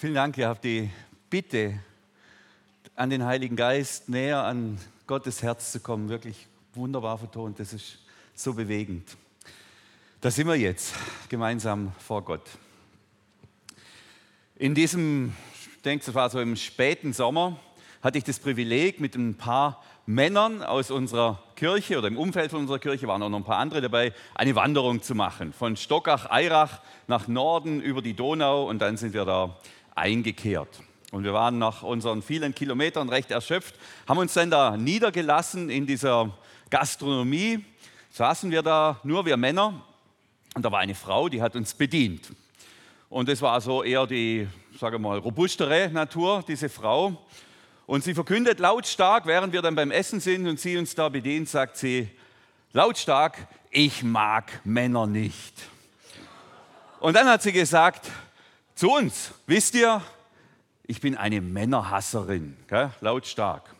Vielen Dank, ihr habt die Bitte an den Heiligen Geist näher an Gottes Herz zu kommen, wirklich wunderbar vertont. Das ist so bewegend. Da sind wir jetzt gemeinsam vor Gott. In diesem, ich denke, es war so im späten Sommer, hatte ich das Privileg, mit ein paar Männern aus unserer Kirche oder im Umfeld von unserer Kirche waren auch noch ein paar andere dabei, eine Wanderung zu machen. Von Stockach-Eirach nach Norden über die Donau und dann sind wir da eingekehrt. Und wir waren nach unseren vielen Kilometern recht erschöpft, haben uns dann da niedergelassen in dieser Gastronomie. Saßen wir da, nur wir Männer, und da war eine Frau, die hat uns bedient. Und es war so eher die, sage mal, robustere Natur, diese Frau. Und sie verkündet lautstark, während wir dann beim Essen sind und sie uns da bedient, sagt sie lautstark, ich mag Männer nicht. Und dann hat sie gesagt, zu uns. Wisst ihr, ich bin eine Männerhasserin, gell? lautstark.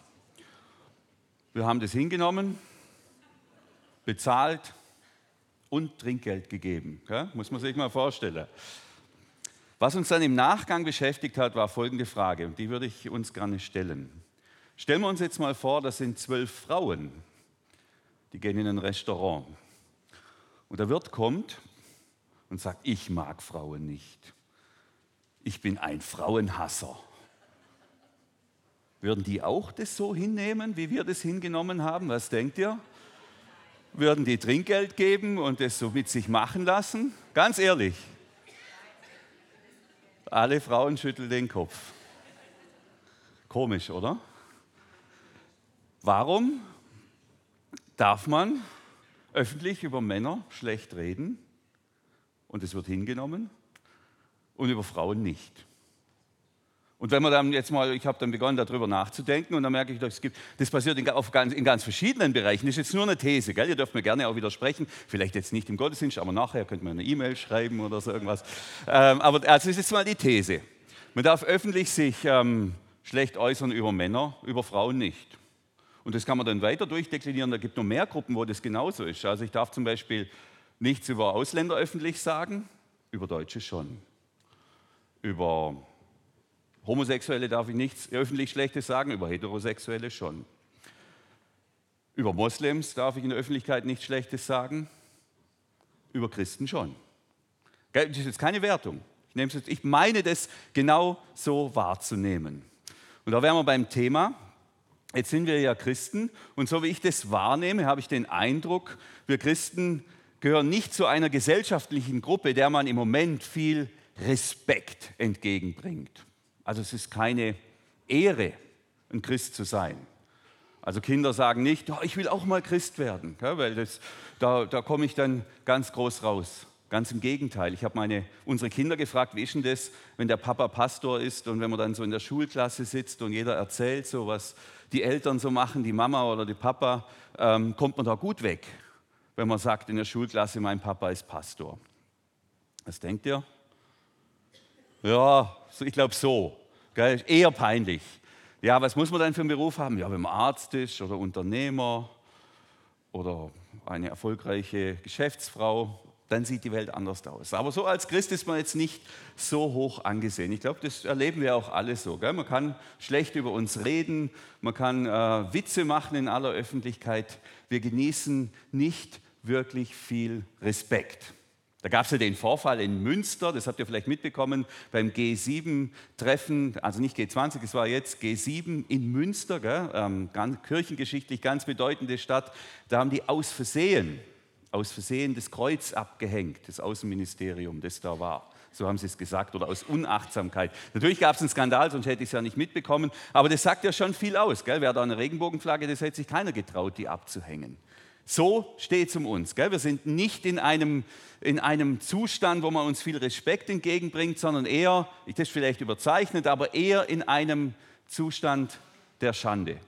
Wir haben das hingenommen, bezahlt und Trinkgeld gegeben. Gell? Muss man sich mal vorstellen. Was uns dann im Nachgang beschäftigt hat, war folgende Frage, und die würde ich uns gerne stellen. Stellen wir uns jetzt mal vor, das sind zwölf Frauen, die gehen in ein Restaurant. Und der Wirt kommt und sagt, ich mag Frauen nicht ich bin ein Frauenhasser. Würden die auch das so hinnehmen, wie wir das hingenommen haben? Was denkt ihr? Würden die Trinkgeld geben und das so mit sich machen lassen? Ganz ehrlich. Alle Frauen schütteln den Kopf. Komisch, oder? Warum darf man öffentlich über Männer schlecht reden und es wird hingenommen? Und über Frauen nicht. Und wenn man dann jetzt mal, ich habe dann begonnen darüber nachzudenken und dann merke ich, das, gibt, das passiert in, ganz, in ganz verschiedenen Bereichen. Das ist jetzt nur eine These, gell? ihr dürft mir gerne auch widersprechen, vielleicht jetzt nicht im Gottesdienst, aber nachher könnt ihr eine E-Mail schreiben oder so irgendwas. Ähm, aber also das ist jetzt mal die These. Man darf öffentlich sich ähm, schlecht äußern über Männer, über Frauen nicht. Und das kann man dann weiter durchdeklinieren. Da gibt es noch mehr Gruppen, wo das genauso ist. Also ich darf zum Beispiel nichts über Ausländer öffentlich sagen, über Deutsche schon. Über Homosexuelle darf ich nichts öffentlich Schlechtes sagen, über Heterosexuelle schon. Über Moslems darf ich in der Öffentlichkeit nichts Schlechtes sagen, über Christen schon. Das ist jetzt keine Wertung. Ich, meine das genau so wahrzunehmen. Und da wären wir beim Thema. Jetzt sind wir ja Christen und so wie ich das wahrnehme, habe ich den Eindruck, wir Christen gehören nicht zu einer gesellschaftlichen Gruppe, der man im Moment viel Respekt entgegenbringt. Also es ist keine Ehre, ein Christ zu sein. Also Kinder sagen nicht, oh, ich will auch mal Christ werden, weil das, da, da komme ich dann ganz groß raus. Ganz im Gegenteil. Ich habe unsere Kinder gefragt, wie ist denn das, wenn der Papa Pastor ist und wenn man dann so in der Schulklasse sitzt und jeder erzählt so, was die Eltern so machen, die Mama oder die Papa, ähm, kommt man da gut weg, wenn man sagt in der Schulklasse, mein Papa ist Pastor. Was denkt ihr? Ja, ich glaube so. Gell? Eher peinlich. Ja, was muss man dann für einen Beruf haben? Ja, wenn man Arzt ist oder Unternehmer oder eine erfolgreiche Geschäftsfrau, dann sieht die Welt anders aus. Aber so als Christ ist man jetzt nicht so hoch angesehen. Ich glaube, das erleben wir auch alle so. Gell? Man kann schlecht über uns reden, man kann äh, Witze machen in aller Öffentlichkeit. Wir genießen nicht wirklich viel Respekt. Da gab es ja den Vorfall in Münster, das habt ihr vielleicht mitbekommen, beim G7-Treffen, also nicht G20, es war jetzt G7 in Münster, gell, ähm, ganz, kirchengeschichtlich ganz bedeutende Stadt. Da haben die aus Versehen, aus Versehen das Kreuz abgehängt, das Außenministerium, das da war. So haben sie es gesagt, oder aus Unachtsamkeit. Natürlich gab es einen Skandal, sonst hätte ich es ja nicht mitbekommen. Aber das sagt ja schon viel aus. Gell? Wer da eine Regenbogenflagge, das hätte sich keiner getraut, die abzuhängen. So steht es um uns. Gell? Wir sind nicht in einem, in einem Zustand, wo man uns viel Respekt entgegenbringt, sondern eher, das ist vielleicht überzeichnet, aber eher in einem Zustand der Schande.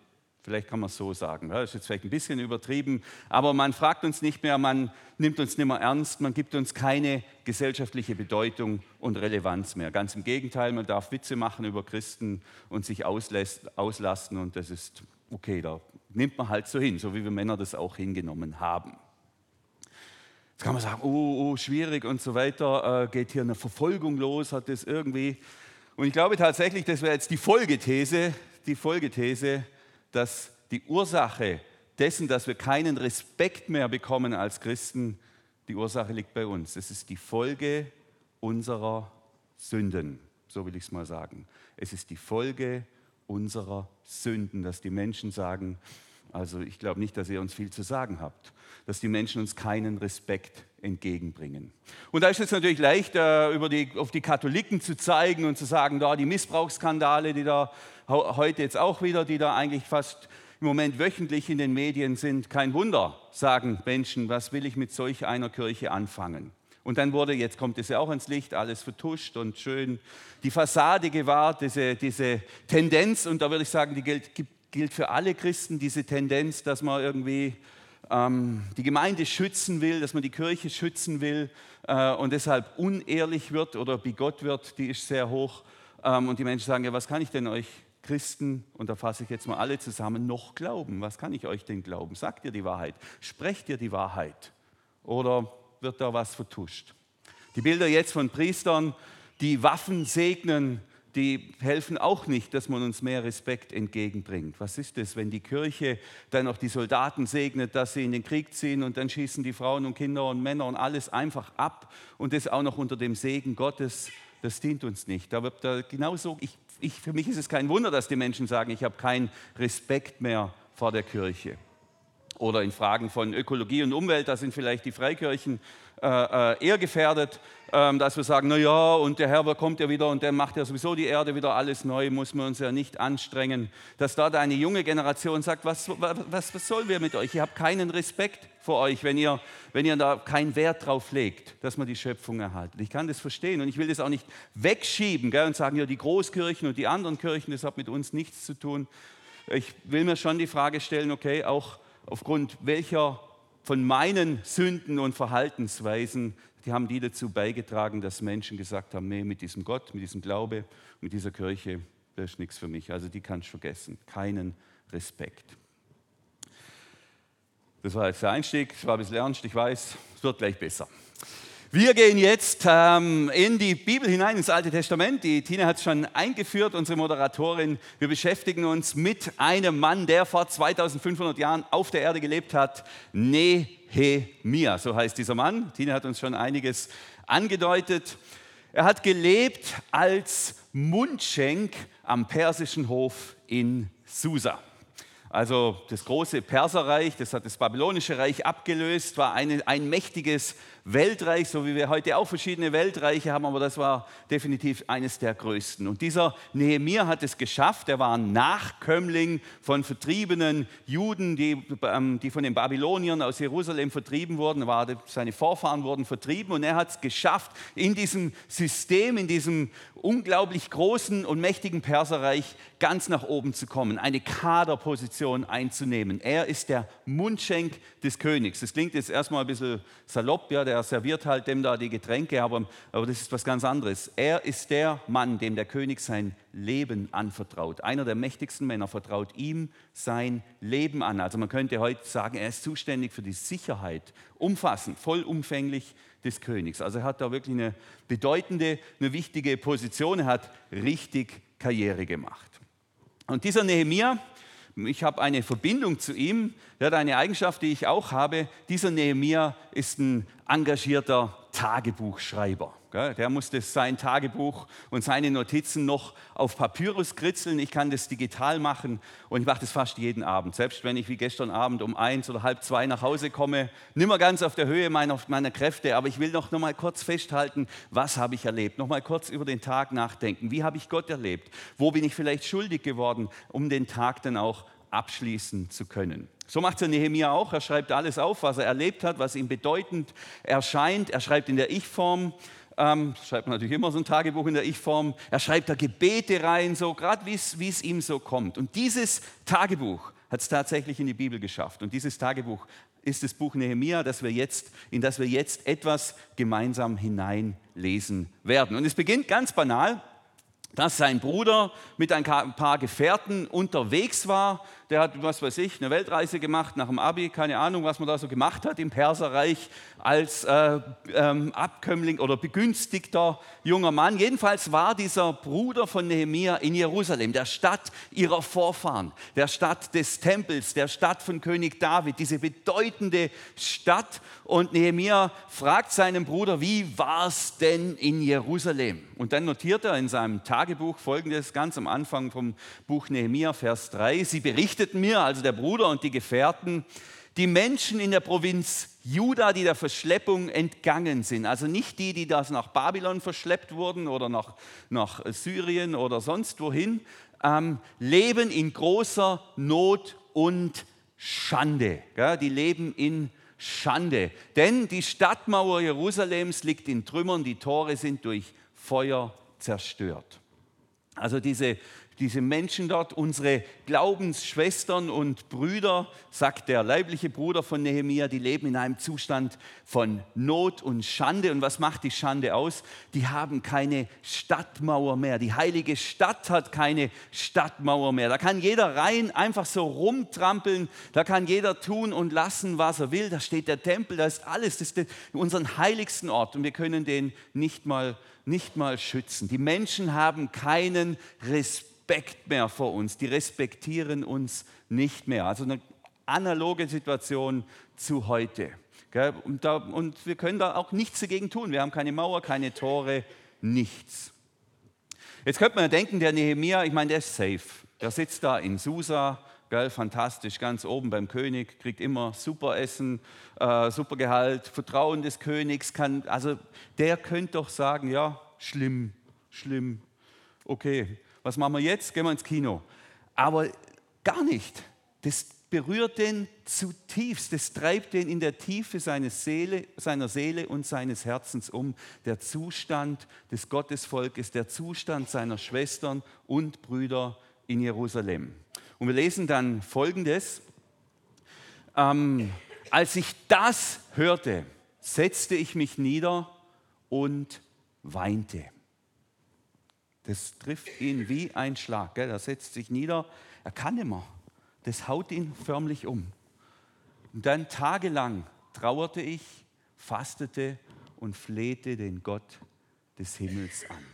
Vielleicht kann man es so sagen. Das ist jetzt vielleicht ein bisschen übertrieben, aber man fragt uns nicht mehr, man nimmt uns nicht mehr ernst, man gibt uns keine gesellschaftliche Bedeutung und Relevanz mehr. Ganz im Gegenteil, man darf Witze machen über Christen und sich auslässt, auslasten und das ist okay, da nimmt man halt so hin, so wie wir Männer das auch hingenommen haben. Jetzt kann man sagen, oh, oh schwierig und so weiter, äh, geht hier eine Verfolgung los, hat das irgendwie. Und ich glaube tatsächlich, das wäre jetzt die Folgethese, die Folgethese, dass die Ursache dessen, dass wir keinen Respekt mehr bekommen als Christen, die Ursache liegt bei uns. Es ist die Folge unserer Sünden, so will ich es mal sagen. Es ist die Folge unserer Sünden, dass die Menschen sagen, also ich glaube nicht, dass ihr uns viel zu sagen habt, dass die Menschen uns keinen Respekt entgegenbringen. Und da ist es natürlich leicht, äh, über die, auf die Katholiken zu zeigen und zu sagen, da die Missbrauchsskandale, die da heute jetzt auch wieder, die da eigentlich fast im Moment wöchentlich in den Medien sind. Kein Wunder, sagen Menschen, was will ich mit solch einer Kirche anfangen? Und dann wurde, jetzt kommt es ja auch ins Licht, alles vertuscht und schön die Fassade gewahrt, diese, diese Tendenz, und da würde ich sagen, die gilt, gilt für alle Christen, diese Tendenz, dass man irgendwie ähm, die Gemeinde schützen will, dass man die Kirche schützen will äh, und deshalb unehrlich wird oder bigott wird, die ist sehr hoch. Ähm, und die Menschen sagen, ja, was kann ich denn euch Christen, und da fasse ich jetzt mal alle zusammen, noch glauben? Was kann ich euch denn glauben? Sagt ihr die Wahrheit? Sprecht ihr die Wahrheit? Oder wird da was vertuscht? Die Bilder jetzt von Priestern, die Waffen segnen, die helfen auch nicht, dass man uns mehr Respekt entgegenbringt. Was ist es, wenn die Kirche dann auch die Soldaten segnet, dass sie in den Krieg ziehen und dann schießen die Frauen und Kinder und Männer und alles einfach ab und das auch noch unter dem Segen Gottes? Das dient uns nicht. Aber da genauso, ich ich, für mich ist es kein Wunder, dass die Menschen sagen, ich habe keinen Respekt mehr vor der Kirche. Oder in Fragen von Ökologie und Umwelt, da sind vielleicht die Freikirchen äh, äh, eher gefährdet, ähm, dass wir sagen, naja, und der Herr kommt ja wieder und der macht ja sowieso die Erde wieder alles neu, muss man uns ja nicht anstrengen. Dass da eine junge Generation sagt, was, was, was sollen wir mit euch? Ich habe keinen Respekt vor euch, wenn ihr, wenn ihr da keinen Wert drauf legt, dass man die Schöpfung erhaltet. Ich kann das verstehen und ich will das auch nicht wegschieben gell, und sagen, ja, die Großkirchen und die anderen Kirchen, das hat mit uns nichts zu tun. Ich will mir schon die Frage stellen, okay, auch aufgrund welcher von meinen Sünden und Verhaltensweisen, die haben die dazu beigetragen, dass Menschen gesagt haben, nee, mit diesem Gott, mit diesem Glaube, mit dieser Kirche, das ist nichts für mich. Also die kannst du vergessen. Keinen Respekt. Das war jetzt der Einstieg, es war ein bisschen ernst, ich weiß, es wird gleich besser. Wir gehen jetzt ähm, in die Bibel hinein, ins Alte Testament. Die Tina hat es schon eingeführt, unsere Moderatorin. Wir beschäftigen uns mit einem Mann, der vor 2500 Jahren auf der Erde gelebt hat. Nehemia, so heißt dieser Mann. Tina hat uns schon einiges angedeutet. Er hat gelebt als Mundschenk am persischen Hof in Susa. Also das große Perserreich, das hat das babylonische Reich abgelöst, war eine, ein mächtiges Weltreich, so wie wir heute auch verschiedene Weltreiche haben, aber das war definitiv eines der größten. Und dieser Nehemiah hat es geschafft, er war ein Nachkömmling von vertriebenen Juden, die, ähm, die von den Babyloniern aus Jerusalem vertrieben wurden, war, seine Vorfahren wurden vertrieben und er hat es geschafft, in diesem System, in diesem unglaublich großen und mächtigen Perserreich ganz nach oben zu kommen, eine Kaderposition einzunehmen. Er ist der Mundschenk des Königs. Das klingt jetzt erstmal ein bisschen salopp, ja, der serviert halt dem da die Getränke, aber, aber das ist was ganz anderes. Er ist der Mann, dem der König sein Leben anvertraut. Einer der mächtigsten Männer vertraut ihm sein Leben an. Also man könnte heute sagen, er ist zuständig für die Sicherheit, umfassend, vollumfänglich des Königs. Also er hat da wirklich eine bedeutende, eine wichtige Position. Er hat richtig Karriere gemacht. Und dieser Nehemiah, ich habe eine Verbindung zu ihm, hat eine Eigenschaft, die ich auch habe. Dieser Nehemiah ist ein engagierter Tagebuchschreiber. Der musste sein Tagebuch und seine Notizen noch auf Papyrus kritzeln. Ich kann das digital machen und ich mache das fast jeden Abend. Selbst wenn ich wie gestern Abend um eins oder halb zwei nach Hause komme, nimmer ganz auf der Höhe meiner, meiner Kräfte, aber ich will noch, noch mal kurz festhalten, was habe ich erlebt. Noch mal kurz über den Tag nachdenken. Wie habe ich Gott erlebt? Wo bin ich vielleicht schuldig geworden, um den Tag dann auch abschließen zu können. So macht es Nehemiah auch. Er schreibt alles auf, was er erlebt hat, was ihm bedeutend erscheint. Er schreibt in der Ich-Form. Ähm, schreibt man natürlich immer so ein Tagebuch in der Ich-Form. Er schreibt da Gebete rein, so gerade wie es ihm so kommt. Und dieses Tagebuch hat es tatsächlich in die Bibel geschafft. Und dieses Tagebuch ist das Buch Nehemia, das wir jetzt, in das wir jetzt etwas gemeinsam hineinlesen werden. Und es beginnt ganz banal dass sein Bruder mit ein paar Gefährten unterwegs war. Der hat, was weiß ich, eine Weltreise gemacht nach dem Abi, keine Ahnung, was man da so gemacht hat im Perserreich als äh, ähm, Abkömmling oder begünstigter junger Mann. Jedenfalls war dieser Bruder von Nehemia in Jerusalem, der Stadt ihrer Vorfahren, der Stadt des Tempels, der Stadt von König David, diese bedeutende Stadt. Und Nehemia fragt seinen Bruder, wie war es denn in Jerusalem? Und dann notiert er in seinem Tagebuch folgendes, ganz am Anfang vom Buch Nehemia, Vers 3. Sie berichteten mir, also der Bruder und die Gefährten, die Menschen in der Provinz Juda, die der Verschleppung entgangen sind. Also nicht die, die das nach Babylon verschleppt wurden oder nach, nach Syrien oder sonst wohin, ähm, leben in großer Not und Schande. Gell? Die leben in Schande. Denn die Stadtmauer Jerusalems liegt in Trümmern, die Tore sind durch Feuer zerstört. Also diese diese Menschen dort, unsere Glaubensschwestern und Brüder, sagt der leibliche Bruder von Nehemia, die leben in einem Zustand von Not und Schande. Und was macht die Schande aus? Die haben keine Stadtmauer mehr. Die heilige Stadt hat keine Stadtmauer mehr. Da kann jeder rein einfach so rumtrampeln. Da kann jeder tun und lassen, was er will. Da steht der Tempel, da ist alles. Das ist unseren heiligsten Ort und wir können den nicht mal, nicht mal schützen. Die Menschen haben keinen Respekt Respekt mehr vor uns, die respektieren uns nicht mehr. Also eine analoge Situation zu heute. Und, da, und wir können da auch nichts dagegen tun. Wir haben keine Mauer, keine Tore, nichts. Jetzt könnte man ja denken, der Nehemia, ich meine, der ist safe. Der sitzt da in Susa, Gell, fantastisch, ganz oben beim König, kriegt immer super Essen, äh, super Gehalt, Vertrauen des Königs. Kann, also der könnte doch sagen, ja, schlimm, schlimm, okay was machen wir jetzt? Gehen wir ins Kino. Aber gar nicht. Das berührt den zutiefst. Das treibt den in der Tiefe seiner Seele, seiner Seele und seines Herzens um. Der Zustand des Gottesvolkes, der Zustand seiner Schwestern und Brüder in Jerusalem. Und wir lesen dann Folgendes. Ähm, als ich das hörte, setzte ich mich nieder und weinte. Das trifft ihn wie ein Schlag. Gell? Er setzt sich nieder, er kann immer. Das haut ihn förmlich um. Und dann tagelang trauerte ich, fastete und flehte den Gott des Himmels an.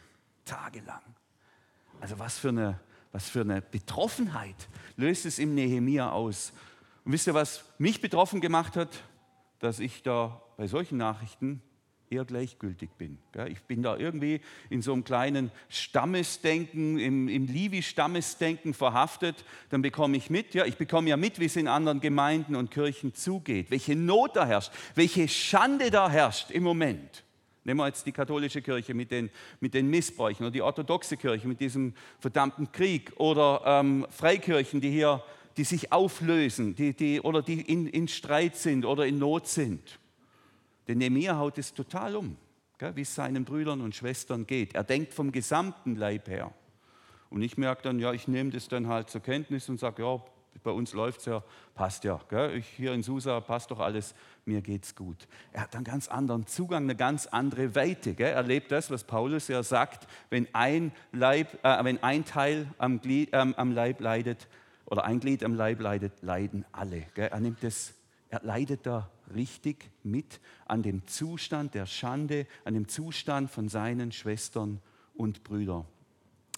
Tagelang. Also was für eine, was für eine Betroffenheit löst es im Nehemia aus. Und wisst ihr, was mich betroffen gemacht hat? Dass ich da bei solchen Nachrichten eher gleichgültig bin. Ich bin da irgendwie in so einem kleinen Stammesdenken, im, im Livi-Stammesdenken verhaftet. Dann bekomme ich mit, ja, ich bekomme ja mit, wie es in anderen Gemeinden und Kirchen zugeht, welche Not da herrscht, welche Schande da herrscht im Moment. Nehmen wir jetzt die katholische Kirche mit den, mit den Missbräuchen oder die orthodoxe Kirche mit diesem verdammten Krieg oder ähm, Freikirchen, die hier, die sich auflösen, die, die, oder die in, in Streit sind oder in Not sind. Denn Nehemiah haut es total um, wie es seinen Brüdern und Schwestern geht. Er denkt vom gesamten Leib her. Und ich merke dann, ja, ich nehme das dann halt zur Kenntnis und sage, ja, bei uns läuft es ja, passt ja. Gell? Ich hier in Susa passt doch alles, mir geht's gut. Er hat einen ganz anderen Zugang, eine ganz andere Weite. Gell? Er lebt das, was Paulus ja sagt, wenn ein, Leib, äh, wenn ein Teil am, Glied, ähm, am Leib leidet oder ein Glied am Leib leidet, leiden alle. Gell? Er nimmt das er leidet da richtig mit an dem Zustand der Schande, an dem Zustand von seinen Schwestern und Brüdern.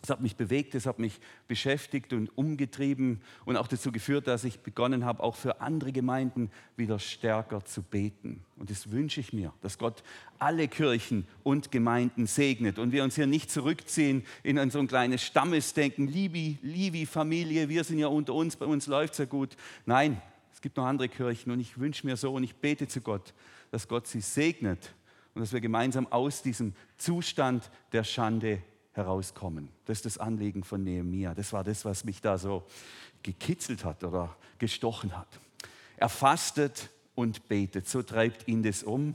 Es hat mich bewegt, es hat mich beschäftigt und umgetrieben und auch dazu geführt, dass ich begonnen habe, auch für andere Gemeinden wieder stärker zu beten. Und das wünsche ich mir, dass Gott alle Kirchen und Gemeinden segnet und wir uns hier nicht zurückziehen in ein kleines Stammesdenken, Liebe, Liebe Familie, wir sind ja unter uns, bei uns läuft es ja gut. Nein, es gibt noch andere Kirchen und ich wünsche mir so und ich bete zu Gott, dass Gott sie segnet und dass wir gemeinsam aus diesem Zustand der Schande herauskommen. Das ist das Anliegen von Nehemia. Das war das, was mich da so gekitzelt hat oder gestochen hat. Er fastet und betet, so treibt ihn das um.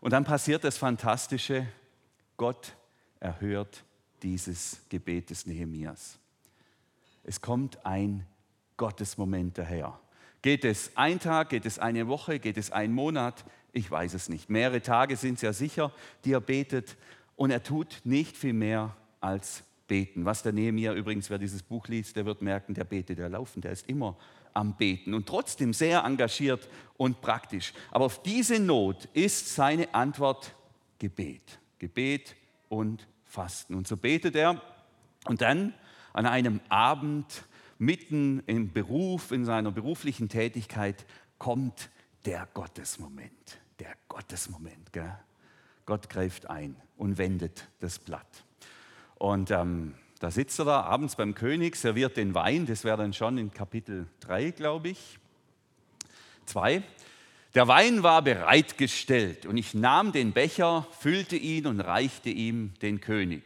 Und dann passiert das Fantastische, Gott erhört dieses Gebet des Nehemias. Es kommt ein Gottesmoment daher. Geht es ein Tag, geht es eine Woche, geht es ein Monat? Ich weiß es nicht. Mehrere Tage sind es ja sicher, die er betet. Und er tut nicht viel mehr als beten. Was der Nehemiah übrigens, wer dieses Buch liest, der wird merken, der betet der laufen, der ist immer am Beten und trotzdem sehr engagiert und praktisch. Aber auf diese Not ist seine Antwort Gebet. Gebet und Fasten. Und so betet er und dann an einem Abend mitten im Beruf, in seiner beruflichen Tätigkeit, kommt der Gottesmoment. Der Gottesmoment. Gell? Gott greift ein und wendet das Blatt. Und ähm, da sitzt er da abends beim König, serviert den Wein, das wäre dann schon in Kapitel 3, glaube ich. 2. Der Wein war bereitgestellt und ich nahm den Becher, füllte ihn und reichte ihm den König.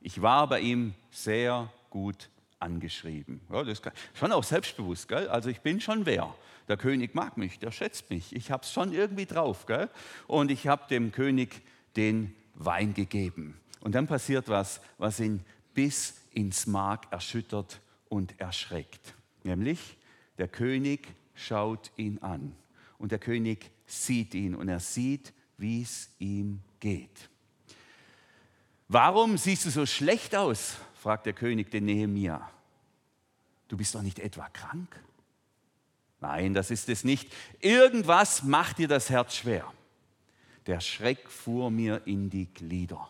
Ich war bei ihm sehr gut angeschrieben. Ja, das ist schon auch selbstbewusst, gell? also ich bin schon wer. Der König mag mich, der schätzt mich. Ich habe es schon irgendwie drauf. Gell? Und ich habe dem König den Wein gegeben. Und dann passiert was, was ihn bis ins Mark erschüttert und erschreckt. Nämlich, der König schaut ihn an. Und der König sieht ihn und er sieht, wie es ihm geht. Warum siehst du so schlecht aus? Fragt der König den Nehemia. Du bist doch nicht etwa krank? Nein, das ist es nicht. Irgendwas macht dir das Herz schwer. Der Schreck fuhr mir in die Glieder.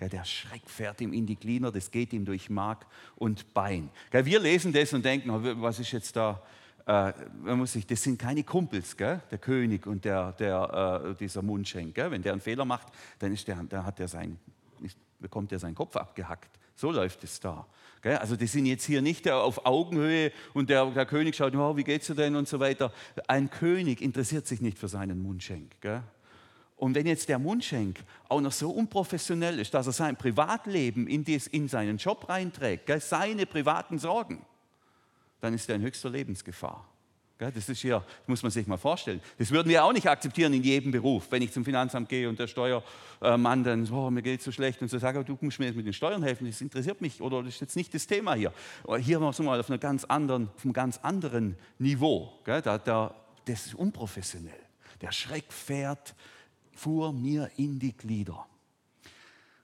Der Schreck fährt ihm in die Glieder, das geht ihm durch Mark und Bein. Wir lesen das und denken, was ist jetzt da? Äh, das sind keine Kumpels, der König und der, der, äh, dieser Mundschenk. Wenn der einen Fehler macht, dann, der, dann hat der sein, bekommt er seinen Kopf abgehackt. So läuft es da. Also die sind jetzt hier nicht auf Augenhöhe und der, der König schaut, oh, wie geht's dir denn und so weiter. Ein König interessiert sich nicht für seinen Mundschenk. Und wenn jetzt der Mundschenk auch noch so unprofessionell ist, dass er sein Privatleben in, dies, in seinen Job reinträgt, seine privaten Sorgen, dann ist er in höchster Lebensgefahr. Das ist ja, muss man sich mal vorstellen. Das würden wir auch nicht akzeptieren in jedem Beruf. Wenn ich zum Finanzamt gehe und der Steuermann dann, oh, mir geht es so schlecht und so sage, du musst mir jetzt mit den Steuern helfen, das interessiert mich oder das ist jetzt nicht das Thema hier. Hier so mal auf, einer ganz anderen, auf einem ganz anderen Niveau. Da, da, das ist unprofessionell. Der Schreck fährt, fuhr mir in die Glieder.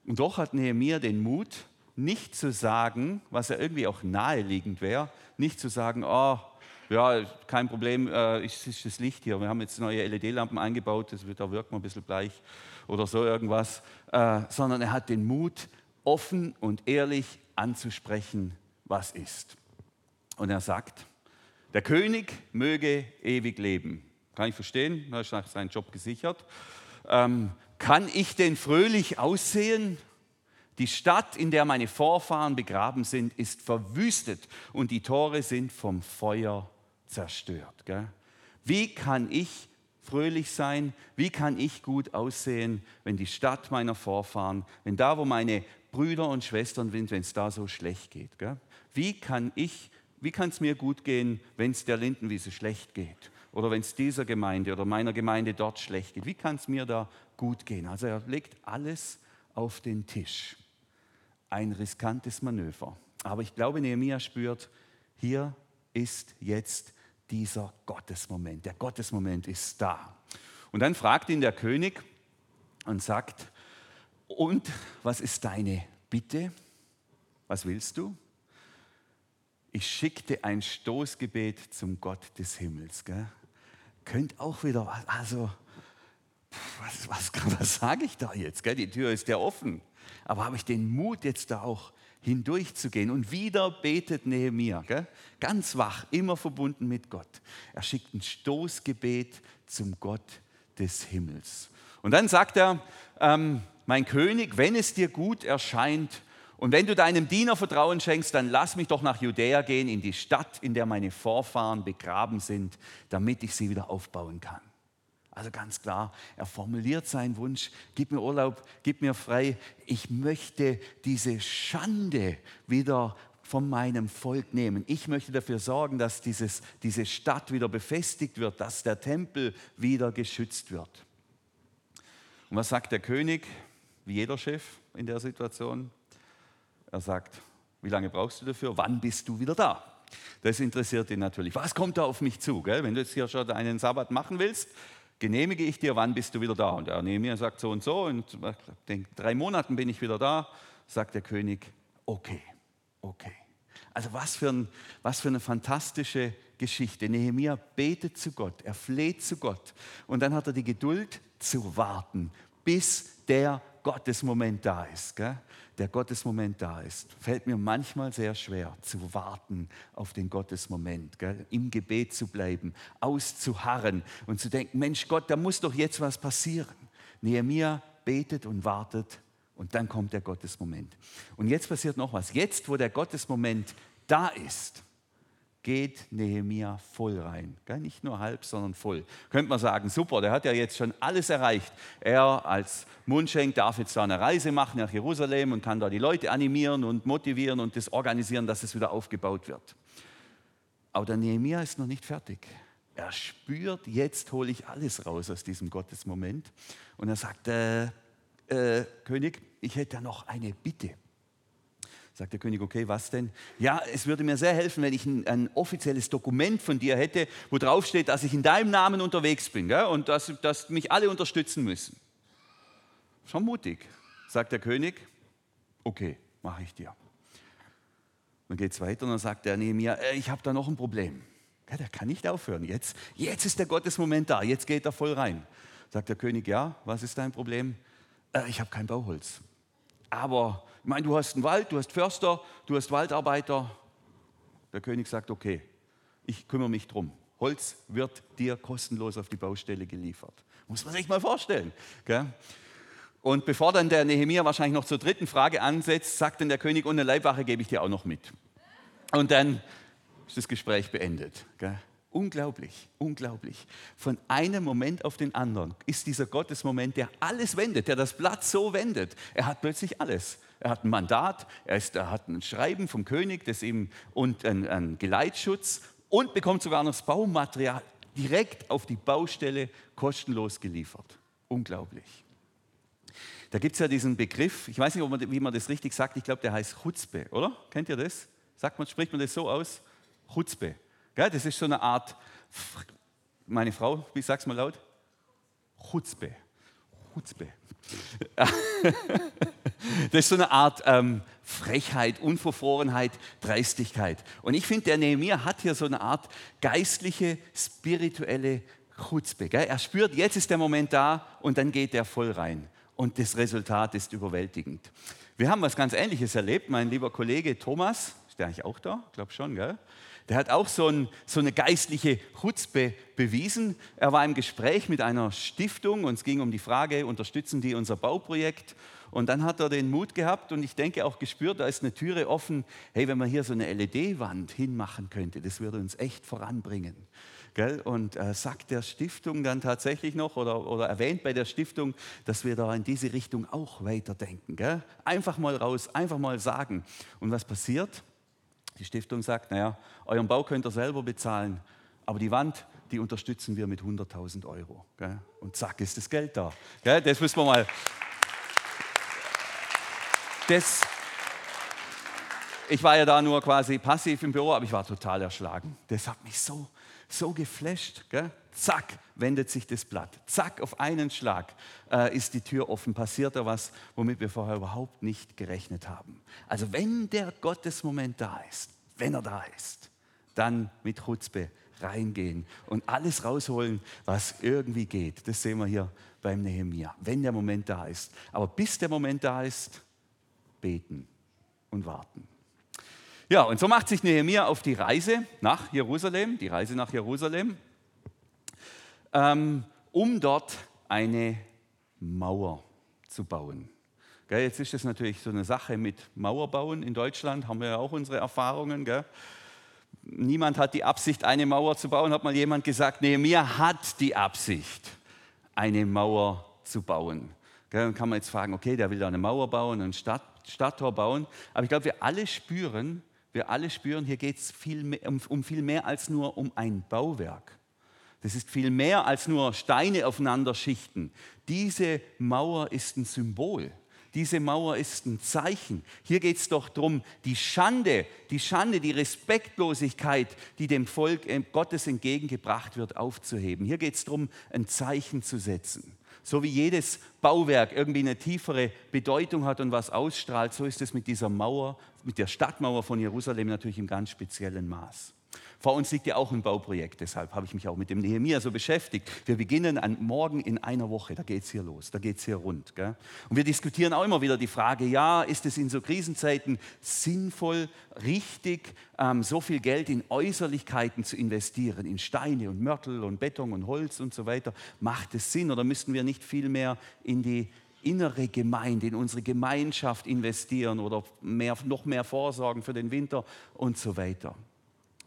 Und doch hat Nehemiah den Mut, nicht zu sagen, was ja irgendwie auch naheliegend wäre, nicht zu sagen, oh, ja, kein Problem, äh, ist, ist das Licht hier. Wir haben jetzt neue LED-Lampen eingebaut, das wird, da wirkt man ein bisschen bleich oder so irgendwas. Äh, sondern er hat den Mut, offen und ehrlich anzusprechen, was ist. Und er sagt, der König möge ewig leben. Kann ich verstehen, da ist sein Job gesichert. Ähm, kann ich denn fröhlich aussehen? Die Stadt, in der meine Vorfahren begraben sind, ist verwüstet und die Tore sind vom Feuer zerstört. Gell? Wie kann ich fröhlich sein? Wie kann ich gut aussehen, wenn die Stadt meiner Vorfahren, wenn da, wo meine Brüder und Schwestern sind, wenn es da so schlecht geht? Gell? Wie kann ich, wie kann es mir gut gehen, wenn es der Lindenwiese schlecht geht? Oder wenn es dieser Gemeinde oder meiner Gemeinde dort schlecht geht? Wie kann es mir da gut gehen? Also er legt alles auf den Tisch. Ein riskantes Manöver. Aber ich glaube, Nehemiah spürt, hier ist jetzt dieser Gottesmoment. Der Gottesmoment ist da. Und dann fragt ihn der König und sagt, und was ist deine Bitte? Was willst du? Ich schickte ein Stoßgebet zum Gott des Himmels. Gell? Könnt auch wieder, also, was, was, was sage ich da jetzt? Gell? Die Tür ist ja offen. Aber habe ich den Mut jetzt da auch hindurchzugehen. Und wieder betet Nehemiah, gell? ganz wach, immer verbunden mit Gott. Er schickt ein Stoßgebet zum Gott des Himmels. Und dann sagt er, ähm, mein König, wenn es dir gut erscheint und wenn du deinem Diener Vertrauen schenkst, dann lass mich doch nach Judäa gehen, in die Stadt, in der meine Vorfahren begraben sind, damit ich sie wieder aufbauen kann. Also ganz klar, er formuliert seinen Wunsch, gib mir Urlaub, gib mir frei. Ich möchte diese Schande wieder von meinem Volk nehmen. Ich möchte dafür sorgen, dass dieses, diese Stadt wieder befestigt wird, dass der Tempel wieder geschützt wird. Und was sagt der König, wie jeder Chef in der Situation? Er sagt, wie lange brauchst du dafür? Wann bist du wieder da? Das interessiert ihn natürlich. Was kommt da auf mich zu? Gell? Wenn du jetzt hier schon einen Sabbat machen willst, genehmige ich dir, wann bist du wieder da? Und er nehme mir sagt so und so, und in drei Monaten bin ich wieder da, sagt der König, okay, okay. Also was für, ein, was für eine fantastische Geschichte. Nehemiah betet zu Gott, er fleht zu Gott und dann hat er die Geduld zu warten, bis der Gottesmoment da ist. Gell? Der Gottesmoment da ist. Fällt mir manchmal sehr schwer zu warten auf den Gottesmoment, gell? im Gebet zu bleiben, auszuharren und zu denken, Mensch Gott, da muss doch jetzt was passieren. Nehemiah betet und wartet und dann kommt der Gottesmoment. Und jetzt passiert noch was. Jetzt, wo der Gottesmoment da ist, geht Nehemia voll rein. Nicht nur halb, sondern voll. Könnte man sagen, super, der hat ja jetzt schon alles erreicht. Er als Mundschenk darf jetzt da eine Reise machen nach Jerusalem und kann da die Leute animieren und motivieren und das organisieren, dass es wieder aufgebaut wird. Aber der Nehemia ist noch nicht fertig. Er spürt, jetzt hole ich alles raus aus diesem Gottesmoment. Und er sagt, äh, äh, König, ich hätte da noch eine Bitte. Sagt der König, okay, was denn? Ja, es würde mir sehr helfen, wenn ich ein, ein offizielles Dokument von dir hätte, wo drauf steht, dass ich in deinem Namen unterwegs bin gell? und dass, dass mich alle unterstützen müssen. Schon mutig, sagt der König. Okay, mache ich dir. Dann geht es weiter und dann sagt der Nehemiah, äh, ich habe da noch ein Problem. Ja, der kann nicht aufhören. Jetzt, jetzt ist der Gottesmoment da, jetzt geht er voll rein. Sagt der König, ja, was ist dein Problem? Äh, ich habe kein Bauholz. Aber ich meine, du hast einen Wald, du hast Förster, du hast Waldarbeiter. Der König sagt, okay, ich kümmere mich drum. Holz wird dir kostenlos auf die Baustelle geliefert. Muss man sich mal vorstellen. Gell? Und bevor dann der Nehemiah wahrscheinlich noch zur dritten Frage ansetzt, sagt dann der König, und eine Leibwache gebe ich dir auch noch mit. Und dann ist das Gespräch beendet. Gell? Unglaublich, unglaublich. Von einem Moment auf den anderen ist dieser Gottesmoment, der alles wendet, der das Blatt so wendet. Er hat plötzlich alles. Er hat ein Mandat, er, ist, er hat ein Schreiben vom König das ihm, und einen, Geleitschutz und bekommt sogar noch das Baumaterial direkt auf die Baustelle kostenlos geliefert. Unglaublich. Da gibt es ja diesen Begriff, ich weiß nicht, man, wie man das richtig sagt, ich glaube, der heißt Chutzpe, oder? Kennt ihr das? Sagt man, spricht man das so aus? Chutzpe. Ja, das ist so eine Art, meine Frau, wie sag's mal laut? Chutzpe. Chutzpe. Das ist so eine Art ähm, Frechheit, Unverfrorenheit, Dreistigkeit. Und ich finde, der Nehemiah hat hier so eine Art geistliche, spirituelle Chutzpe. Er spürt, jetzt ist der Moment da und dann geht er voll rein. Und das Resultat ist überwältigend. Wir haben was ganz Ähnliches erlebt. Mein lieber Kollege Thomas, ist der eigentlich auch da? Ich glaube schon, gell? Der hat auch so, ein, so eine geistliche Chutzpe bewiesen. Er war im Gespräch mit einer Stiftung und es ging um die Frage, unterstützen die unser Bauprojekt? Und dann hat er den Mut gehabt und ich denke auch gespürt, da ist eine Türe offen. Hey, wenn man hier so eine LED-Wand hinmachen könnte, das würde uns echt voranbringen. Gell? Und äh, sagt der Stiftung dann tatsächlich noch oder, oder, erwähnt bei der Stiftung, dass wir da in diese Richtung auch weiterdenken. Gell? Einfach mal raus, einfach mal sagen. Und was passiert? Die Stiftung sagt, naja, euren Bau könnt ihr selber bezahlen, aber die Wand, die unterstützen wir mit 100.000 Euro. Gell? Und zack, ist das Geld da. Gell? Das müssen wir mal das, ich war ja da nur quasi passiv im Büro, aber ich war total erschlagen. Das hat mich so, so geflasht. Gell? Zack, wendet sich das Blatt. Zack, auf einen Schlag äh, ist die Tür offen. Passiert da was, womit wir vorher überhaupt nicht gerechnet haben. Also wenn der Gottesmoment da ist, wenn er da ist, dann mit Chutzpe reingehen und alles rausholen, was irgendwie geht. Das sehen wir hier beim Nehemiah, wenn der Moment da ist. Aber bis der Moment da ist, beten und warten. Ja, und so macht sich Nehemiah auf die Reise nach Jerusalem, die Reise nach Jerusalem, ähm, um dort eine Mauer zu bauen. Gell, jetzt ist das natürlich so eine Sache mit Mauerbauen in Deutschland, haben wir ja auch unsere Erfahrungen. Gell? Niemand hat die Absicht, eine Mauer zu bauen, hat mal jemand gesagt, Nehemiah hat die Absicht, eine Mauer zu bauen. Dann kann man jetzt fragen, okay, der will da eine Mauer bauen, ein Stadt, Stadttor bauen. Aber ich glaube, wir alle spüren, wir alle spüren, hier geht es um, um viel mehr als nur um ein Bauwerk. Das ist viel mehr als nur Steine aufeinander schichten. Diese Mauer ist ein Symbol. Diese Mauer ist ein Zeichen. Hier geht es doch darum, die Schande, die Schande, die Respektlosigkeit, die dem Volk Gottes entgegengebracht wird, aufzuheben. Hier geht es darum, ein Zeichen zu setzen. So wie jedes Bauwerk irgendwie eine tiefere Bedeutung hat und was ausstrahlt, so ist es mit dieser Mauer, mit der Stadtmauer von Jerusalem natürlich im ganz speziellen Maß. Vor uns liegt ja auch ein Bauprojekt, deshalb habe ich mich auch mit dem Nehemiah so beschäftigt. Wir beginnen an morgen in einer Woche, da geht es hier los, da geht es hier rund. Gell? Und wir diskutieren auch immer wieder die Frage, ja, ist es in so Krisenzeiten sinnvoll, richtig, ähm, so viel Geld in Äußerlichkeiten zu investieren, in Steine und Mörtel und Beton und Holz und so weiter? Macht es Sinn oder müssten wir nicht viel mehr in die innere Gemeinde, in unsere Gemeinschaft investieren oder mehr, noch mehr vorsorgen für den Winter und so weiter?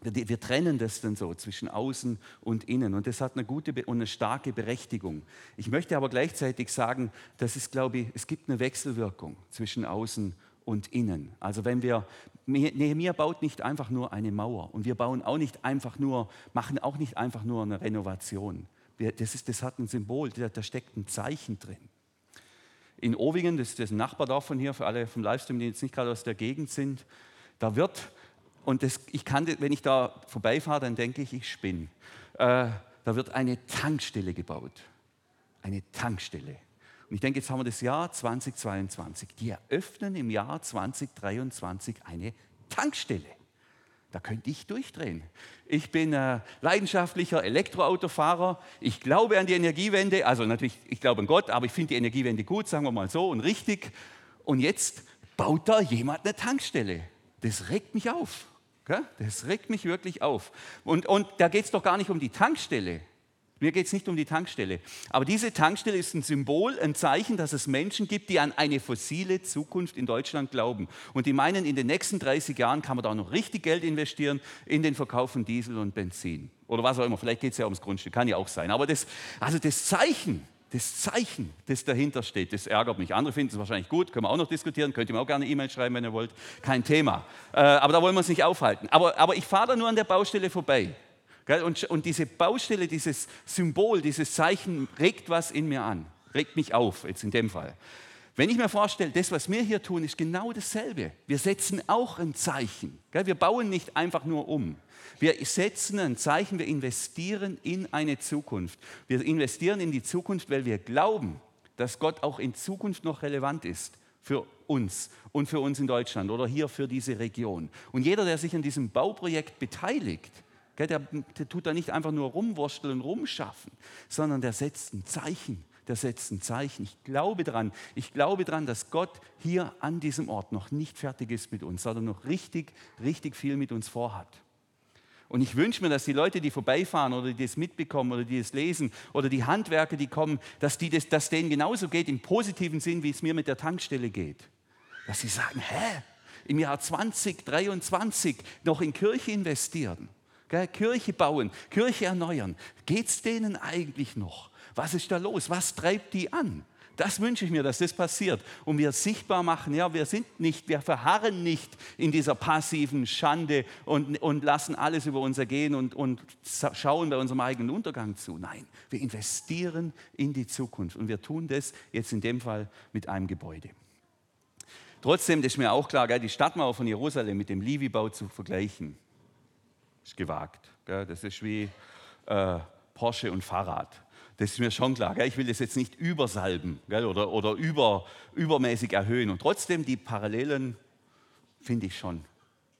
Wir, trennen das dann so zwischen außen und innen und das hat eine gute und eine starke Berechtigung. Ich möchte aber gleichzeitig sagen, dass es, glaube ich, es gibt eine Wechselwirkung zwischen außen und innen. Also wenn wir, Nehemiah baut nicht einfach nur eine Mauer und wir bauen auch nicht einfach nur, machen auch nicht einfach nur eine Renovation. Das, ist, das hat ein Symbol, da, steckt ein Zeichen drin. In Ovingen, das ist das Nachbardorf von hier, für alle vom Livestream, die jetzt nicht gerade aus der Gegend sind, da wird und das, ich kann, wenn ich da vorbeifahre, dann denke ich, ich spinne. Äh, da wird eine Tankstelle gebaut. Eine Tankstelle. Und ich denke, jetzt haben wir das Jahr 2022. Die eröffnen im Jahr 2023 eine Tankstelle. Da könnte ich durchdrehen. Ich bin äh, leidenschaftlicher Elektroautofahrer. Ich glaube an die Energiewende. Also natürlich, ich glaube an Gott, aber ich finde die Energiewende gut, sagen wir mal so, und richtig. Und jetzt baut da jemand eine Tankstelle. Das regt mich auf. Das regt mich wirklich auf. Und, und da geht es doch gar nicht um die Tankstelle. Mir geht es nicht um die Tankstelle. Aber diese Tankstelle ist ein Symbol, ein Zeichen, dass es Menschen gibt, die an eine fossile Zukunft in Deutschland glauben. Und die meinen, in den nächsten 30 Jahren kann man da noch richtig Geld investieren in den Verkauf von Diesel und Benzin. Oder was auch immer. Vielleicht geht es ja ums Grundstück, kann ja auch sein. Aber das, also das Zeichen, das Zeichen, das dahinter steht, das ärgert mich. Andere finden es wahrscheinlich gut, können wir auch noch diskutieren, könnt ihr mir auch gerne E-Mail schreiben, wenn ihr wollt, kein Thema. Äh, aber da wollen wir uns nicht aufhalten. Aber, aber ich fahre da nur an der Baustelle vorbei. Und, und diese Baustelle, dieses Symbol, dieses Zeichen regt was in mir an, regt mich auf, jetzt in dem Fall. Wenn ich mir vorstelle, das, was wir hier tun, ist genau dasselbe. Wir setzen auch ein Zeichen. Wir bauen nicht einfach nur um. Wir setzen ein Zeichen, wir investieren in eine Zukunft. Wir investieren in die Zukunft, weil wir glauben, dass Gott auch in Zukunft noch relevant ist für uns und für uns in Deutschland oder hier für diese Region. Und jeder, der sich an diesem Bauprojekt beteiligt, der, der tut da nicht einfach nur rumwursteln rumschaffen, sondern der setzt ein Zeichen der setzt ein Zeichen. Ich glaube daran, ich glaube daran, dass Gott hier an diesem Ort noch nicht fertig ist mit uns, sondern noch richtig, richtig viel mit uns vorhat. Und ich wünsche mir, dass die Leute, die vorbeifahren oder die das mitbekommen oder die es lesen oder die Handwerker, die kommen, dass, die das, dass denen genauso geht im positiven Sinn, wie es mir mit der Tankstelle geht. Dass sie sagen, hä, im Jahr 2023 noch in Kirche investieren, gell, Kirche bauen, Kirche erneuern. Geht es denen eigentlich noch? Was ist da los? Was treibt die an? Das wünsche ich mir, dass das passiert. Und wir sichtbar machen, ja, wir sind nicht, wir verharren nicht in dieser passiven Schande und, und lassen alles über uns ergehen und, und schauen bei unserem eigenen Untergang zu. Nein, wir investieren in die Zukunft. Und wir tun das jetzt in dem Fall mit einem Gebäude. Trotzdem ist mir auch klar, die Stadtmauer von Jerusalem mit dem Livi-Bau zu vergleichen, ist gewagt. Das ist wie äh, Porsche und Fahrrad. Das ist mir schon klar. Gell? Ich will das jetzt nicht übersalben gell? oder, oder über, übermäßig erhöhen. Und trotzdem, die Parallelen finde ich schon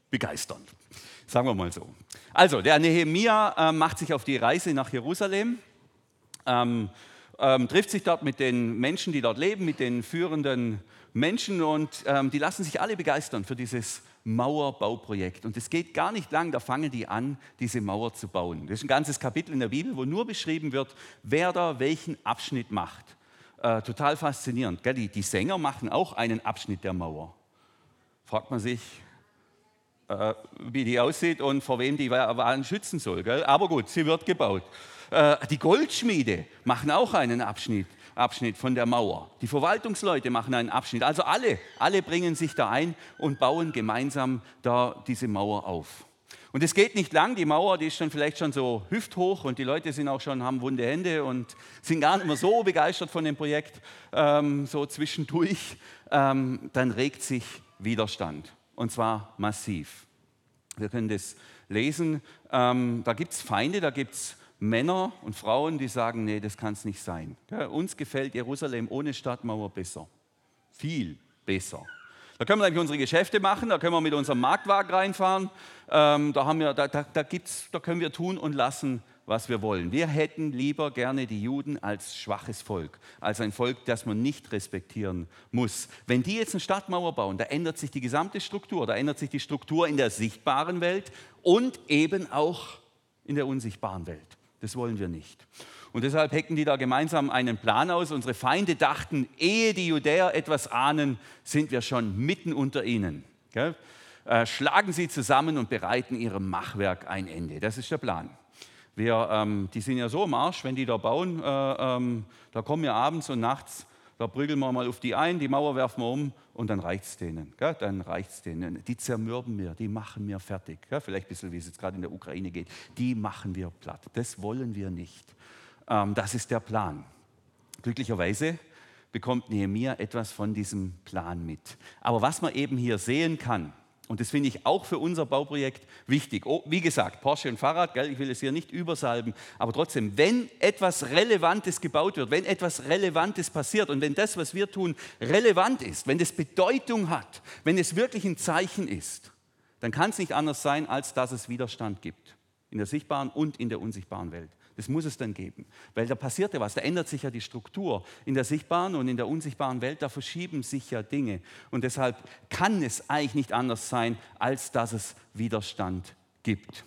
begeisternd. Sagen wir mal so. Also, der Nehemia äh, macht sich auf die Reise nach Jerusalem, ähm, ähm, trifft sich dort mit den Menschen, die dort leben, mit den führenden Menschen und ähm, die lassen sich alle begeistern für dieses Mauerbauprojekt. Und es geht gar nicht lang, da fangen die an, diese Mauer zu bauen. Das ist ein ganzes Kapitel in der Bibel, wo nur beschrieben wird, wer da welchen Abschnitt macht. Äh, total faszinierend. Gell? Die, die, Sänger machen auch einen Abschnitt der Mauer. Fragt man sich, äh, wie die aussieht und vor wem die Wahlen schützen soll. Gell? Aber gut, sie wird gebaut. Äh, die Goldschmiede machen auch einen Abschnitt Abschnitt von der Mauer. Die Verwaltungsleute machen einen Abschnitt. Also alle, alle bringen sich da ein und bauen gemeinsam da diese Mauer auf. Und es geht nicht lang, die Mauer, die ist schon vielleicht schon so hüfthoch und die Leute sind auch schon, haben wunde Hände und sind gar nicht mehr so begeistert von dem Projekt, ähm, so zwischendurch. Ähm, dann regt sich Widerstand und zwar massiv. Wir können das lesen. Ähm, da gibt es Feinde, da gibt es Männer und Frauen, die sagen, nee, das kann es nicht sein. Uns gefällt Jerusalem ohne Stadtmauer besser. Viel besser. Da können wir nämlich unsere Geschäfte machen, da können wir mit unserem Marktwagen reinfahren, ähm, da, haben wir, da, da, da, da können wir tun und lassen, was wir wollen. Wir hätten lieber gerne die Juden als schwaches Volk, als ein Volk, das man nicht respektieren muss. Wenn die jetzt eine Stadtmauer bauen, da ändert sich die gesamte Struktur, da ändert sich die Struktur in der sichtbaren Welt und eben auch in der unsichtbaren Welt. Das wollen wir nicht. Und deshalb hecken die da gemeinsam einen Plan aus. Unsere Feinde dachten, ehe die Judäer etwas ahnen, sind wir schon mitten unter ihnen. Gell? Äh, schlagen sie zusammen und bereiten ihrem Machwerk ein Ende. Das ist der Plan. Wir, ähm, die sind ja so im Arsch, wenn die da bauen, äh, ähm, da kommen wir abends und nachts, da prügeln wir mal auf die ein, die Mauer werfen wir um und dann reicht es denen. Gell? Dann reicht denen. Die zermürben wir, die machen wir fertig. Gell? Vielleicht ein bisschen, wie es jetzt gerade in der Ukraine geht. Die machen wir platt. Das wollen wir nicht. Ähm, das ist der Plan. Glücklicherweise bekommt Nehemiah etwas von diesem Plan mit. Aber was man eben hier sehen kann, und das finde ich auch für unser Bauprojekt wichtig. Oh, wie gesagt, Porsche und Fahrrad, gell, ich will es hier nicht übersalben, aber trotzdem, wenn etwas Relevantes gebaut wird, wenn etwas Relevantes passiert und wenn das, was wir tun, relevant ist, wenn es Bedeutung hat, wenn es wirklich ein Zeichen ist, dann kann es nicht anders sein, als dass es Widerstand gibt. In der sichtbaren und in der unsichtbaren Welt. Das muss es dann geben, weil da passiert ja was, da ändert sich ja die Struktur. In der sichtbaren und in der unsichtbaren Welt, da verschieben sich ja Dinge. Und deshalb kann es eigentlich nicht anders sein, als dass es Widerstand gibt.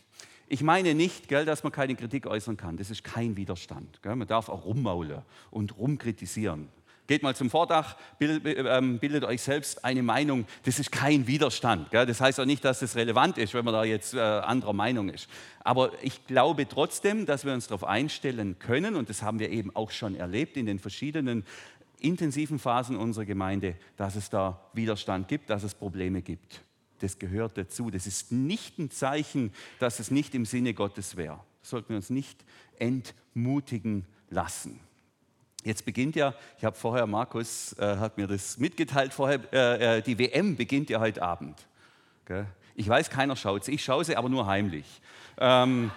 Ich meine nicht, gell, dass man keine Kritik äußern kann. Das ist kein Widerstand. Gell. Man darf auch rummaulen und rumkritisieren. Geht mal zum Vordach, bildet, ähm, bildet, euch selbst eine Meinung. Das ist kein Widerstand. Das heißt auch nicht, dass es relevant ist, wenn man da jetzt äh, anderer Meinung ist. Aber ich glaube trotzdem, dass wir uns darauf einstellen können, und das haben wir eben auch schon erlebt in den verschiedenen intensiven Phasen unserer Gemeinde, dass es da Widerstand gibt, dass es Probleme gibt. Das gehört dazu. Das ist nicht ein Zeichen, dass es nicht im Sinne Gottes wäre. Das sollten wir uns nicht entmutigen lassen. Jetzt beginnt ja, ich habe vorher, Markus äh, hat mir das mitgeteilt, vorher, äh, äh die WM beginnt ja heute Abend. Gell? Ich weiß, keiner schaut sie, ich schaue sie aber nur heimlich. Ähm,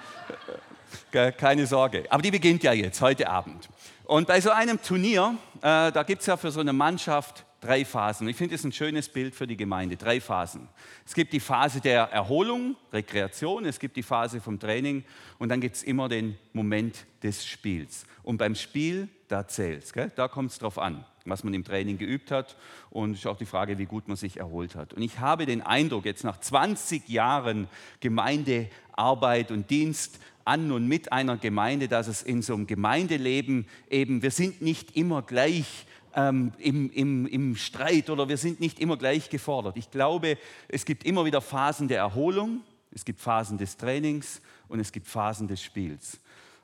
äh, keine Sorge, aber die beginnt ja jetzt, heute Abend. Und bei so einem Turnier, äh, da gibt es ja für so eine Mannschaft drei Phasen. Ich finde es ein schönes Bild für die Gemeinde. Drei Phasen. Es gibt die Phase der Erholung, Rekreation, es gibt die Phase vom Training und dann gibt es immer den Moment des Spiels. Und beim Spiel, da zählt es. Da kommt es drauf an, was man im Training geübt hat und ist auch die Frage, wie gut man sich erholt hat. Und ich habe den Eindruck, jetzt nach 20 Jahren Gemeindearbeit und Dienst an und mit einer Gemeinde, dass es in so einem Gemeindeleben eben, wir sind nicht immer gleich ähm, im, im, im Streit oder wir sind nicht immer gleich gefordert. Ich glaube, es gibt immer wieder Phasen der Erholung, es gibt Phasen des Trainings und es gibt Phasen des Spiels.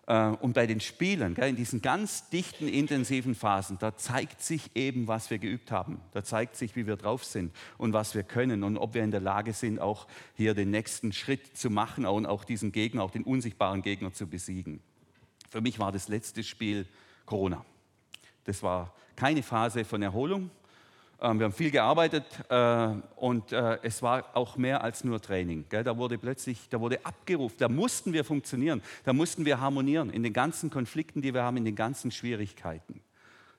Äh, und bei den Spielen, in diesen ganz dichten, intensiven Phasen, da zeigt sich eben, was wir geübt haben. Da zeigt sich, wie wir drauf sind und was wir können und ob wir in der Lage sind, auch hier den nächsten Schritt zu machen und auch diesen Gegner, auch den unsichtbaren Gegner zu besiegen. Für mich war das letzte Spiel Corona. Das war keine Phase von Erholung. Ähm, wir haben viel gearbeitet äh, und äh, es war auch mehr als nur Training. Da wurde plötzlich, da wurde abgerufen, da mussten wir funktionieren, da mussten wir harmonieren in den ganzen Konflikten, die wir haben, in den ganzen Schwierigkeiten.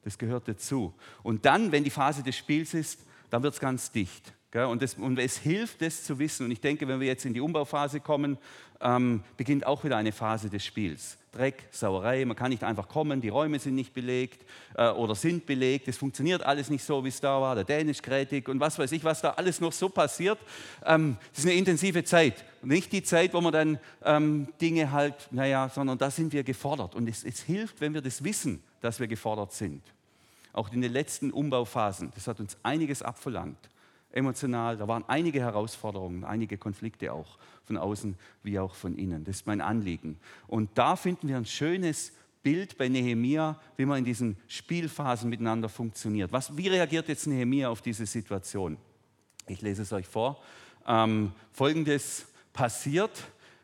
Das gehört dazu. Und dann, wenn die Phase des Spiels ist, dann wird es ganz dicht. Und, das, und, es hilft, das zu wissen. Und ich denke, wenn wir jetzt in die Umbauphase kommen, ähm, beginnt auch wieder eine Phase des Spiels. Dreck, Sauerei, man kann nicht einfach kommen, die Räume sind nicht belegt äh, oder sind belegt, es funktioniert alles nicht so, wie es da war, der Dänisch krätig und was weiß ich, was da alles noch so passiert. Ähm, ist eine intensive Zeit. nicht die Zeit, wo man dann ähm, Dinge halt, naja, sondern da sind wir gefordert. Und es, es hilft, wenn wir das wissen, dass wir gefordert sind. Auch in den letzten Umbauphasen, das hat uns einiges abverlangt emotional. Da waren einige Herausforderungen, einige Konflikte auch von außen wie auch von innen. Das ist mein Anliegen. Und da finden wir ein schönes Bild bei Nehemia, wie man in diesen Spielphasen miteinander funktioniert. Was, wie reagiert jetzt Nehemia auf diese Situation? Ich lese es euch vor. Ähm, Folgendes passiert.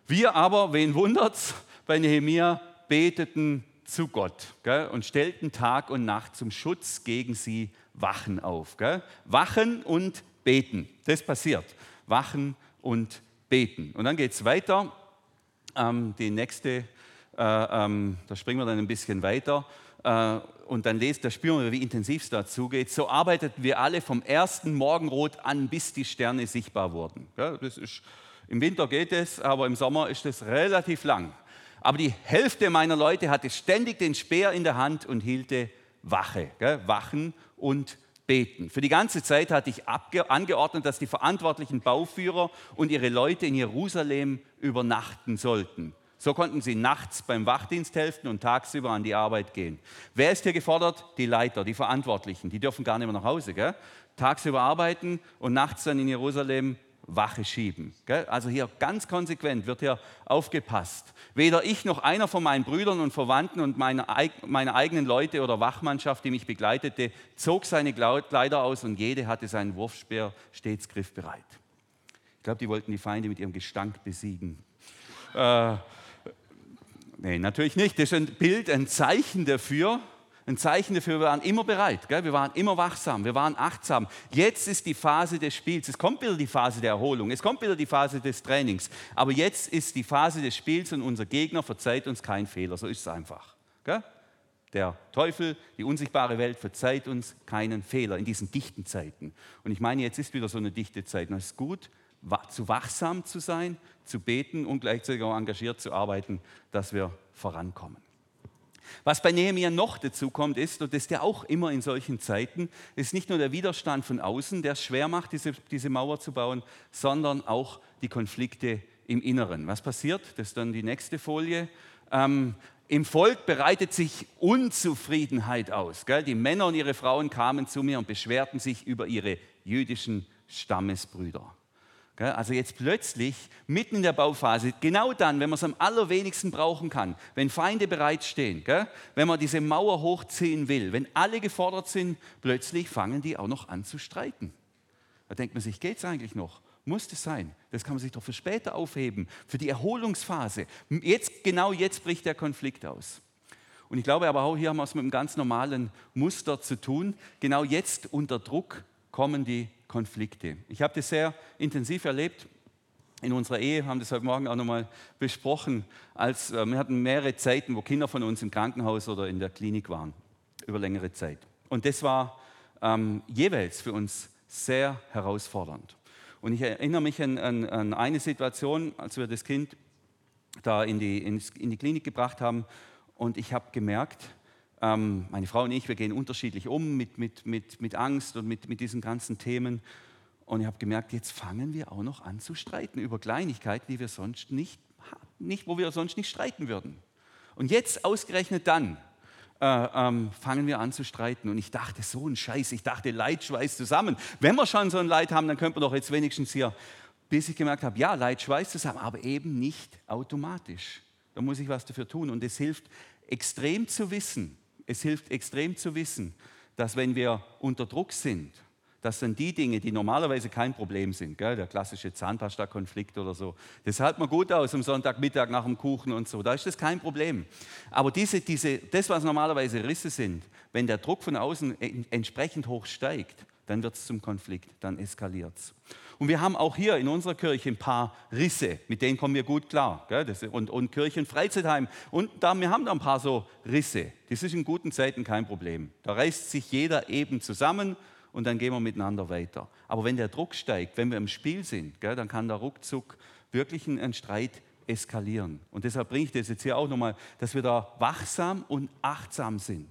Wir aber, wen wundert's, bei Nehemia beteten zu Gott gell, und stellten Tag und Nacht zum Schutz gegen sie Wachen auf. Gell? Wachen und beten. Das passiert. Wachen und beten. Und dann geht es weiter. Ähm, die nächste äh, ähm, da springen wir dann ein bisschen weiter, äh, und dann lest, da spüren wir, wie intensiv es dazu geht. So arbeiteten wir alle vom ersten Morgenrot an, bis die Sterne sichtbar wurden. Ja, das ist, Im Winter geht es, aber im Sommer ist es relativ lang. Aber die Hälfte meiner Leute hatte ständig den Speer in der Hand und hielte Wache, gell? Wachen und beten. Für die ganze Zeit hatte ich angeordnet, dass die verantwortlichen Bauführer und ihre Leute in Jerusalem übernachten sollten. So konnten sie nachts beim Wachdienst helfen und tagsüber an die Arbeit gehen. Wer ist hier gefordert? Die Leiter, die Verantwortlichen. Die dürfen gar nicht mehr nach Hause. Gell? Tagsüber arbeiten und nachts dann in Jerusalem Wache schieben. Also hier ganz konsequent wird hier aufgepasst. Weder ich noch einer von meinen Brüdern und Verwandten und meine, meine eigenen Leute oder Wachmannschaft, die mich begleitete, zog seine Kleider aus und jede hatte seinen Wurfspeer stets griffbereit. Ich glaube, die wollten die Feinde mit ihrem Gestank besiegen. Äh, Nee, natürlich nicht. Das ist ein Bild, ein Zeichen dafür. Ein Zeichen dafür, wir waren immer bereit, gell? wir waren immer wachsam, wir waren achtsam. Jetzt ist die Phase des Spiels, es kommt wieder die Phase der Erholung, es kommt wieder die Phase des Trainings. Aber jetzt ist die Phase des Spiels und unser Gegner verzeiht uns keinen Fehler, so ist es einfach. Gell? Der Teufel, die unsichtbare Welt verzeiht uns keinen Fehler in diesen dichten Zeiten. Und ich meine, jetzt ist wieder so eine dichte Zeit. Und es ist gut, zu wachsam zu sein, zu beten und gleichzeitig auch engagiert zu arbeiten, dass wir vorankommen. Was bei Nehemiah noch dazu kommt, ist, und das ist ja auch immer in solchen Zeiten, ist nicht nur der Widerstand von außen, der es schwer macht, diese, diese Mauer zu bauen, sondern auch die Konflikte im Inneren. Was passiert? Das ist dann die nächste Folie. Ähm, Im Volk bereitet sich Unzufriedenheit aus. Gell? Die Männer und ihre Frauen kamen zu mir und beschwerten sich über ihre jüdischen Stammesbrüder. Also jetzt plötzlich, mitten in der Bauphase, genau dann, wenn man es am allerwenigsten brauchen kann, wenn Feinde bereitstehen, wenn man diese Mauer hochziehen will, wenn alle gefordert sind, plötzlich fangen die auch noch an zu streiten. Da denkt man sich, geht es eigentlich noch? Muss das sein? Das kann man sich doch für später aufheben, für die Erholungsphase. Jetzt, genau jetzt bricht der Konflikt aus. Und ich glaube aber auch, hier haben wir es mit einem ganz normalen Muster zu tun. Genau jetzt unter Druck kommen die Konflikte. Ich habe das sehr intensiv erlebt in unserer Ehe, haben das heute Morgen auch nochmal besprochen, als äh, wir hatten mehrere Zeiten, wo Kinder von uns im Krankenhaus oder in der Klinik waren, über längere Zeit. Und das war ähm, jeweils für uns sehr herausfordernd. Und ich erinnere mich an, an, an eine Situation, als wir das Kind da in die, in, in die Klinik gebracht haben und ich habe gemerkt, ähm, meine Frau und ich, wir gehen unterschiedlich um mit, mit, mit, mit Angst und mit, mit diesen ganzen Themen. Und ich habe gemerkt, jetzt fangen wir auch noch an zu streiten über Kleinigkeiten, die wir sonst nicht, nicht wo wir sonst nicht streiten würden. Und jetzt ausgerechnet dann äh, ähm, fangen wir an zu streiten. Und ich dachte, so ein Scheiß, ich dachte, Leid schweißt zusammen. Wenn wir schon so ein Leid haben, dann könnte man doch jetzt wenigstens hier, bis ich gemerkt habe, ja, Leid schweißt zusammen, aber eben nicht automatisch. Da muss ich was dafür tun. Und es hilft extrem zu wissen, es hilft extrem zu wissen, dass wenn wir unter Druck sind, dass dann die Dinge, die normalerweise kein Problem sind, gell, der klassische Zahnpasta-Konflikt oder so, das hält man gut aus am Sonntagmittag nach dem Kuchen und so, da ist das kein Problem. Aber diese, diese, das, was normalerweise Risse sind, wenn der Druck von außen entsprechend hoch steigt, dann wird es zum Konflikt, dann eskaliert es. Und wir haben auch hier in unserer Kirche ein paar Risse, mit denen kommen wir gut klar. Und, und Kirchen, Freizeitheim. Und da, wir haben da ein paar so Risse. Das ist in guten Zeiten kein Problem. Da reißt sich jeder eben zusammen und dann gehen wir miteinander weiter. Aber wenn der Druck steigt, wenn wir im Spiel sind, dann kann der ruckzuck wirklich ein Streit eskalieren. Und deshalb bringe ich das jetzt hier auch nochmal, dass wir da wachsam und achtsam sind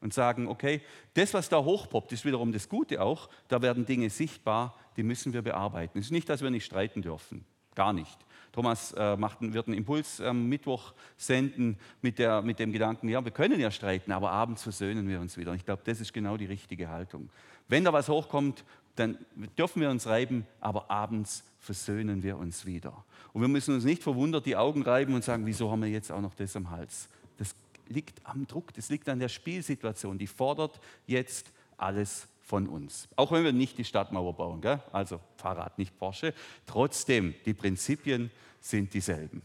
und sagen, okay, das, was da hochpoppt, ist wiederum das Gute auch. Da werden Dinge sichtbar, die müssen wir bearbeiten. Es ist nicht, dass wir nicht streiten dürfen, gar nicht. Thomas äh, macht, wird einen Impuls am ähm, Mittwoch senden mit, der, mit dem Gedanken, ja, wir können ja streiten, aber abends versöhnen wir uns wieder. Und ich glaube, das ist genau die richtige Haltung. Wenn da was hochkommt, dann dürfen wir uns reiben, aber abends versöhnen wir uns wieder. Und wir müssen uns nicht verwundert die Augen reiben und sagen, wieso haben wir jetzt auch noch das am Hals? Liegt am Druck, das liegt an der Spielsituation. Die fordert jetzt alles von uns. Auch wenn wir nicht die Stadtmauer bauen, gell? also Fahrrad, nicht Porsche. Trotzdem, die Prinzipien sind dieselben.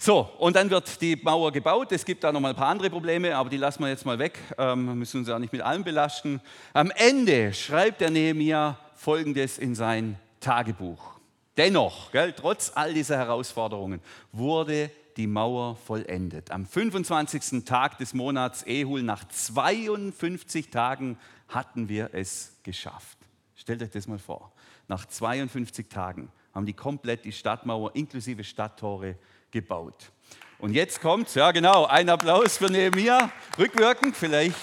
So, und dann wird die Mauer gebaut. Es gibt da noch mal ein paar andere Probleme, aber die lassen wir jetzt mal weg. Ähm, müssen uns ja nicht mit allem belasten. Am Ende schreibt der Nehemiah Folgendes in sein Tagebuch. Dennoch, gell, trotz all dieser Herausforderungen, wurde die Mauer vollendet. Am 25. Tag des Monats Ehul, nach 52 Tagen, hatten wir es geschafft. Stellt euch das mal vor. Nach 52 Tagen haben die komplett die Stadtmauer inklusive Stadttore gebaut. Und jetzt kommt, ja genau, ein Applaus für Nehemiah, rückwirkend vielleicht.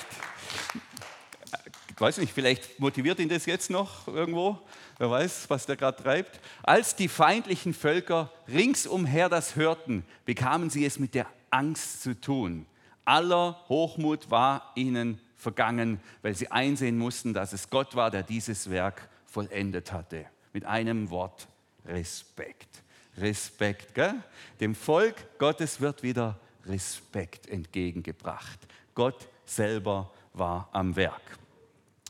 Ich weiß nicht, vielleicht motiviert ihn das jetzt noch irgendwo. Wer weiß, was der gerade treibt. Als die feindlichen Völker ringsumher das hörten, bekamen sie es mit der Angst zu tun. Aller Hochmut war ihnen vergangen, weil sie einsehen mussten, dass es Gott war, der dieses Werk vollendet hatte. Mit einem Wort Respekt. Respekt. Gell? Dem Volk Gottes wird wieder Respekt entgegengebracht. Gott selber war am Werk.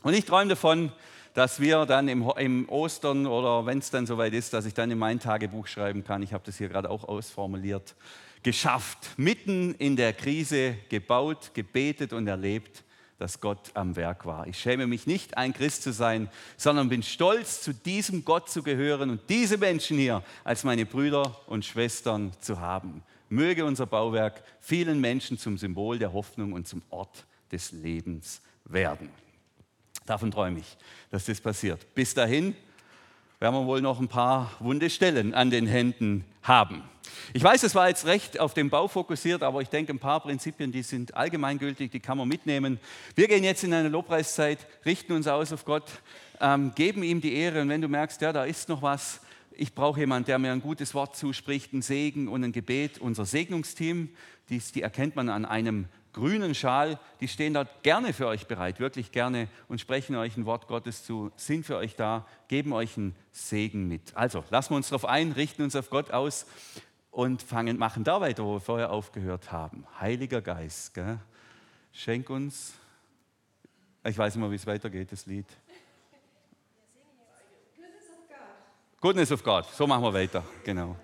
Und ich träume davon, dass wir dann im, im Ostern oder wenn es dann soweit ist, dass ich dann in mein Tagebuch schreiben kann, ich habe das hier gerade auch ausformuliert, geschafft, mitten in der Krise gebaut, gebetet und erlebt, dass Gott am Werk war. Ich schäme mich nicht, ein Christ zu sein, sondern bin stolz, zu diesem Gott zu gehören und diese Menschen hier als meine Brüder und Schwestern zu haben. Möge unser Bauwerk vielen Menschen zum Symbol der Hoffnung und zum Ort des Lebens werden. Davon träume ich, dass das passiert. Bis dahin werden wir wohl noch ein paar wunde Stellen an den Händen haben. Ich weiß, es war jetzt recht auf den Bau fokussiert, aber ich denke, ein paar Prinzipien, die sind allgemeingültig, die kann man mitnehmen. Wir gehen jetzt in eine Lobpreiszeit, richten uns aus auf Gott, ähm, geben ihm die Ehre und wenn du merkst, ja, da ist noch was, ich brauche jemanden, der mir ein gutes Wort zuspricht, ein Segen und ein Gebet. Unser Segnungsteam, die, die erkennt man an einem grünen Schal, die stehen dort gerne für euch bereit, wirklich gerne und sprechen euch ein Wort Gottes zu, sind für euch da, geben euch einen Segen mit. Also lassen wir uns darauf ein, richten uns auf Gott aus und fangen, machen da weiter, wo wir vorher aufgehört haben. Heiliger Geist, gell? schenk uns, ich weiß immer, wie es weitergeht, das Lied. Goodness of God, so machen wir weiter, genau.